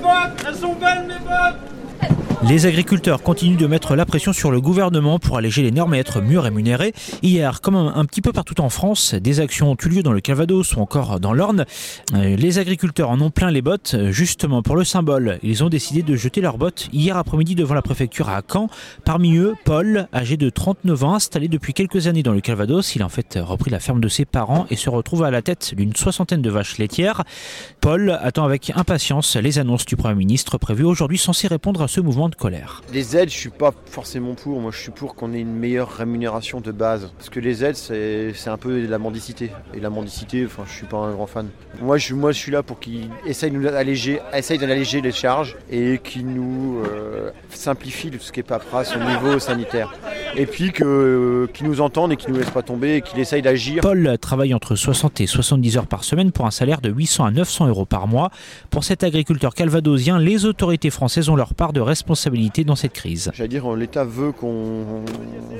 bottes Elles sont belles mes bottes les agriculteurs continuent de mettre la pression sur le gouvernement pour alléger les normes et être mieux rémunérés. Hier, comme un, petit peu partout en France, des actions ont eu lieu dans le Calvados ou encore dans l'Orne. Euh, les agriculteurs en ont plein les bottes. Justement, pour le symbole, ils ont décidé de jeter leurs bottes hier après-midi devant la préfecture à Caen. Parmi eux, Paul, âgé de 39 ans, installé depuis quelques années dans le Calvados. Il a en fait repris la ferme de ses parents et se retrouve à la tête d'une soixantaine de vaches laitières. Paul attend avec impatience les annonces du Premier ministre prévues aujourd'hui censées répondre à ce mouvement de colère. Les aides, je suis pas forcément pour. Moi, je suis pour qu'on ait une meilleure rémunération de base. Parce que les aides, c'est un peu de la mendicité. Et la mendicité, enfin, je suis pas un grand fan. Moi, je, suis là pour qu'ils essayent d'alléger, essayent d'alléger les charges et qu'ils nous euh, simplifient tout ce qui est paperasse au niveau sanitaire. Et puis euh, qu'ils nous entendent et qu'ils nous laissent pas tomber et qu'ils essayent d'agir. Paul travaille entre 60 et 70 heures par semaine pour un salaire de 800 à 900 euros par mois. Pour cet agriculteur calvadosien, les autorités françaises ont leur part de responsabilité dans cette crise. J'allais dire, l'État veut qu'on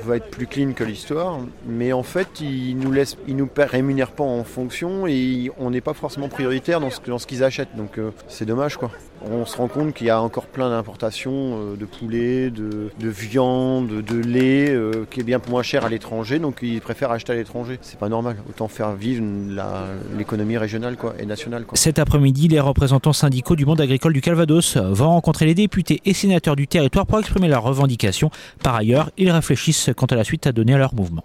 va être plus clean que l'histoire, mais en fait, il nous laisse, il nous rémunère pas en fonction et on n'est pas forcément prioritaire dans ce, dans ce qu'ils achètent. Donc euh, c'est dommage quoi. On se rend compte qu'il y a encore plein d'importations euh, de poulet, de, viande, de lait euh, qui est bien moins cher à l'étranger, donc ils préfèrent acheter à l'étranger. C'est pas normal. Autant faire vivre l'économie régionale et nationale. Cet après-midi, les représentants syndicaux du monde agricole du Calvados vont rencontrer les députés et sénateurs du territoire pour exprimer leurs revendications. Par ailleurs, ils réfléchissent quant à la suite à donner à leur mouvement.